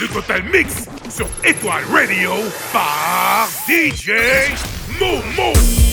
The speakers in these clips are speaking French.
de Total Mix sur Étoile Radio par DJ Momo.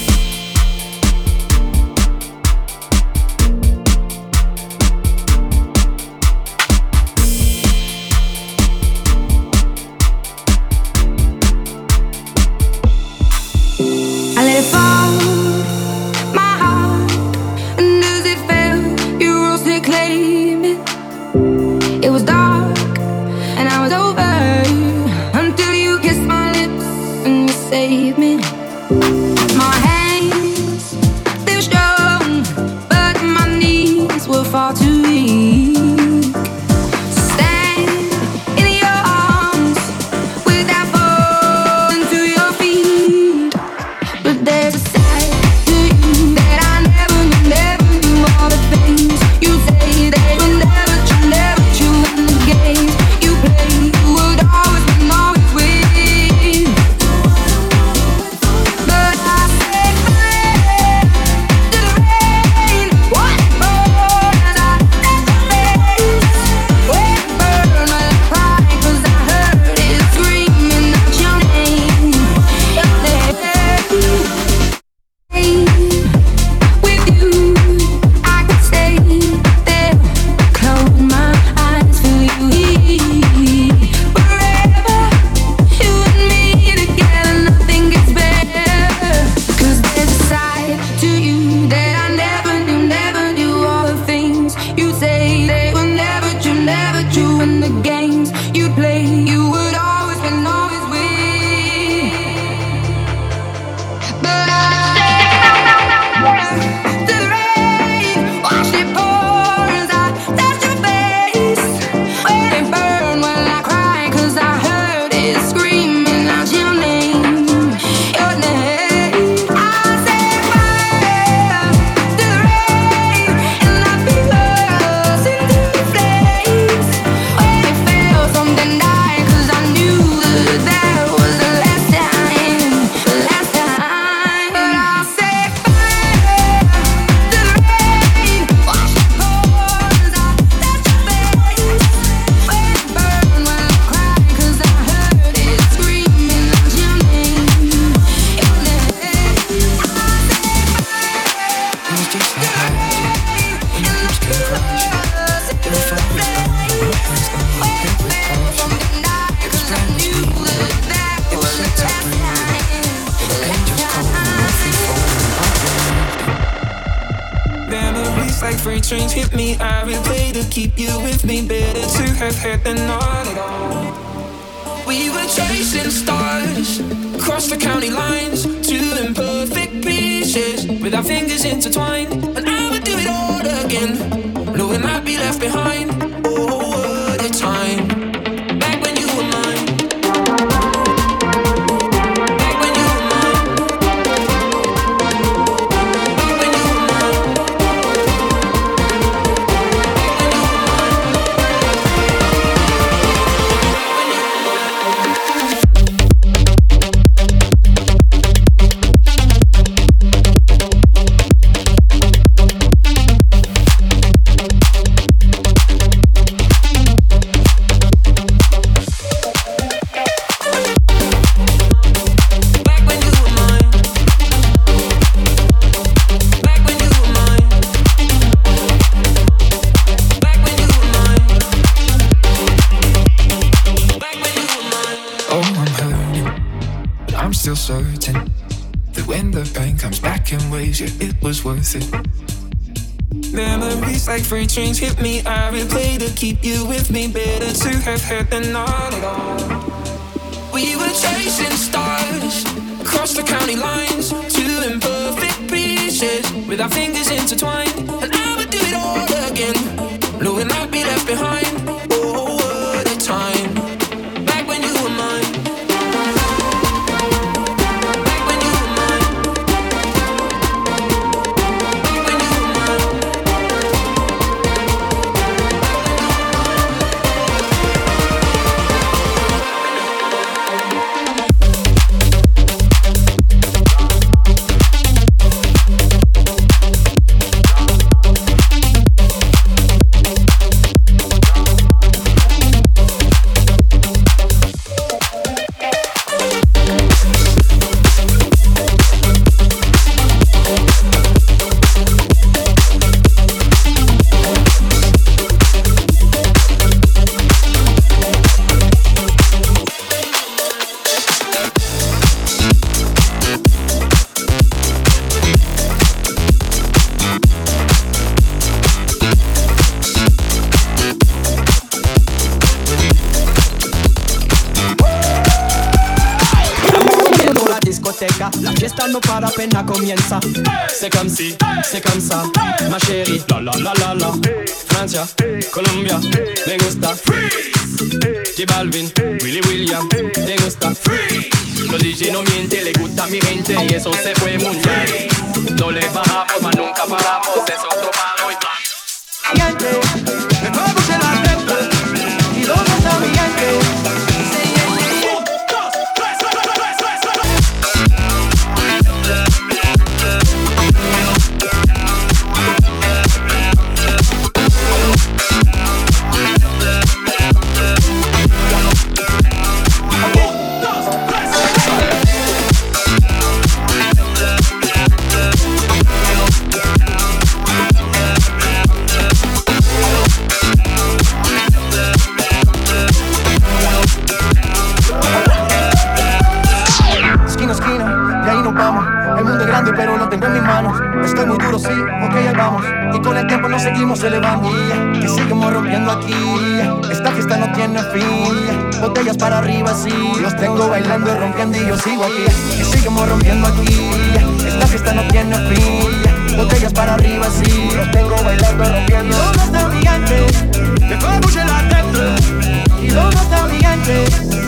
Dreams hit me, I replay to keep you with me. Better to have had than not at all. We were chasing stars across the county lines, two imperfect pieces with our fingers intertwined. And I would do it all again, knowing I'd be left behind. Chérie. La la la la la. Francia, Colombia, me gusta. Freeze. J Balvin, Willy William, me gusta. Freeze. Los DJ no mienten, le gusta mi gente y eso se fue bien. No le bajamos, mas nunca paramos, eso tomamos y me Los tengo bailando y rompiendo y yo sigo aquí. Que seguimos rompiendo aquí. Esta fiesta no tiene fin. Botellas para arriba, sí. Los tengo bailando y rompiendo. ¿Y dónde está mi gente? Que fue la dentro ¿Y dónde está mi gente?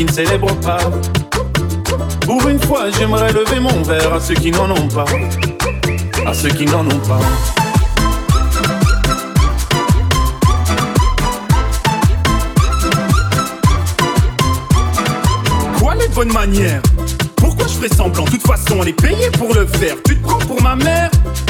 Qui ne célèbrent pas Pour une fois, j'aimerais lever mon verre à ceux qui n'en ont pas. À ceux qui n'en ont pas. Quoi les bonnes manières? Pourquoi je ferais semblant? De toute façon, on est payé pour le faire. Tu te prends pour ma mère?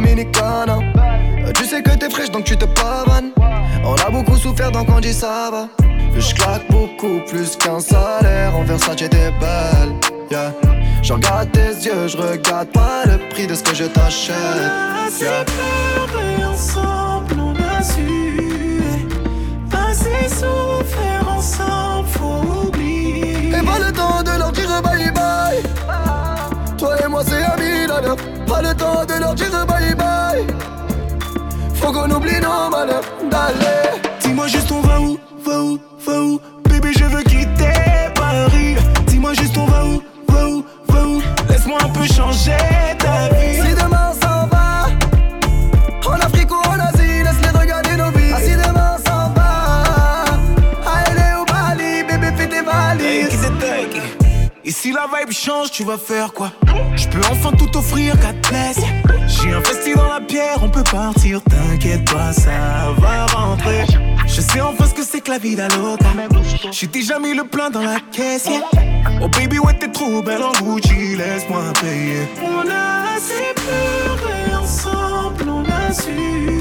Dominicana. Euh, Tu sais que t'es fraîche donc tu te pavanes. On a beaucoup souffert donc on dit ça va. Je claque beaucoup plus qu'un salaire. En Versace t'es belle, yeah. Je regarde tes yeux, je regarde pas le prix de ce que je t'achète. Yeah. ensemble, on a su Assez souffert ensemble, faut oublier Et pas le temps de leur dire bye bye. Toi et moi c'est Pas le temps de leur dire bye bye. Faut qu'on oublie nos malheurs d'aller. Dis-moi juste on va où, va où, va où? Tu vas faire quoi? Je peux enfin tout offrir, te plaise. J'ai investi dans la pierre, on peut partir, t'inquiète pas, ça va rentrer. Je sais enfin ce que c'est que la vie d'Alota. J'ai déjà mis le plein dans la caisse. Oh baby, ouais, t'es trop belle en Gucci, laisse-moi payer. On a assez pleuré ensemble, on a su.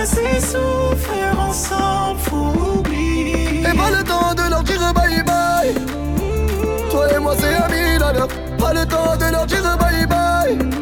Assez souffert ensemble, faut oublier. Et pas le temps de leur dire bye bye. Pas le temps dire bye bye.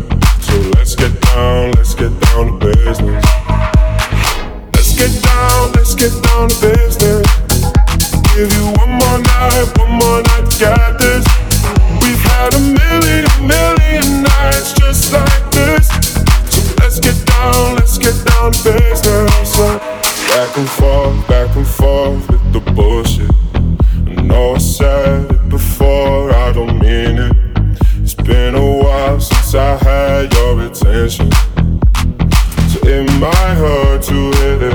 So let's get down, let's get down to business. Let's get down, let's get down to business. Give you one more night, one more night get this. We've had a million, million nights just like this. So let's get down, let's get down to business. Back and forth attention. So it might hurt to hit it.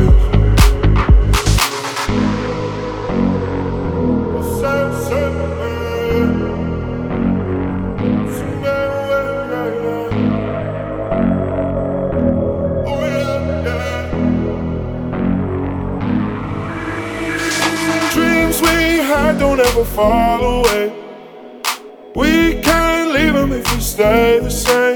Dreams we had don't ever fall away. We can't leave them if we stay the same.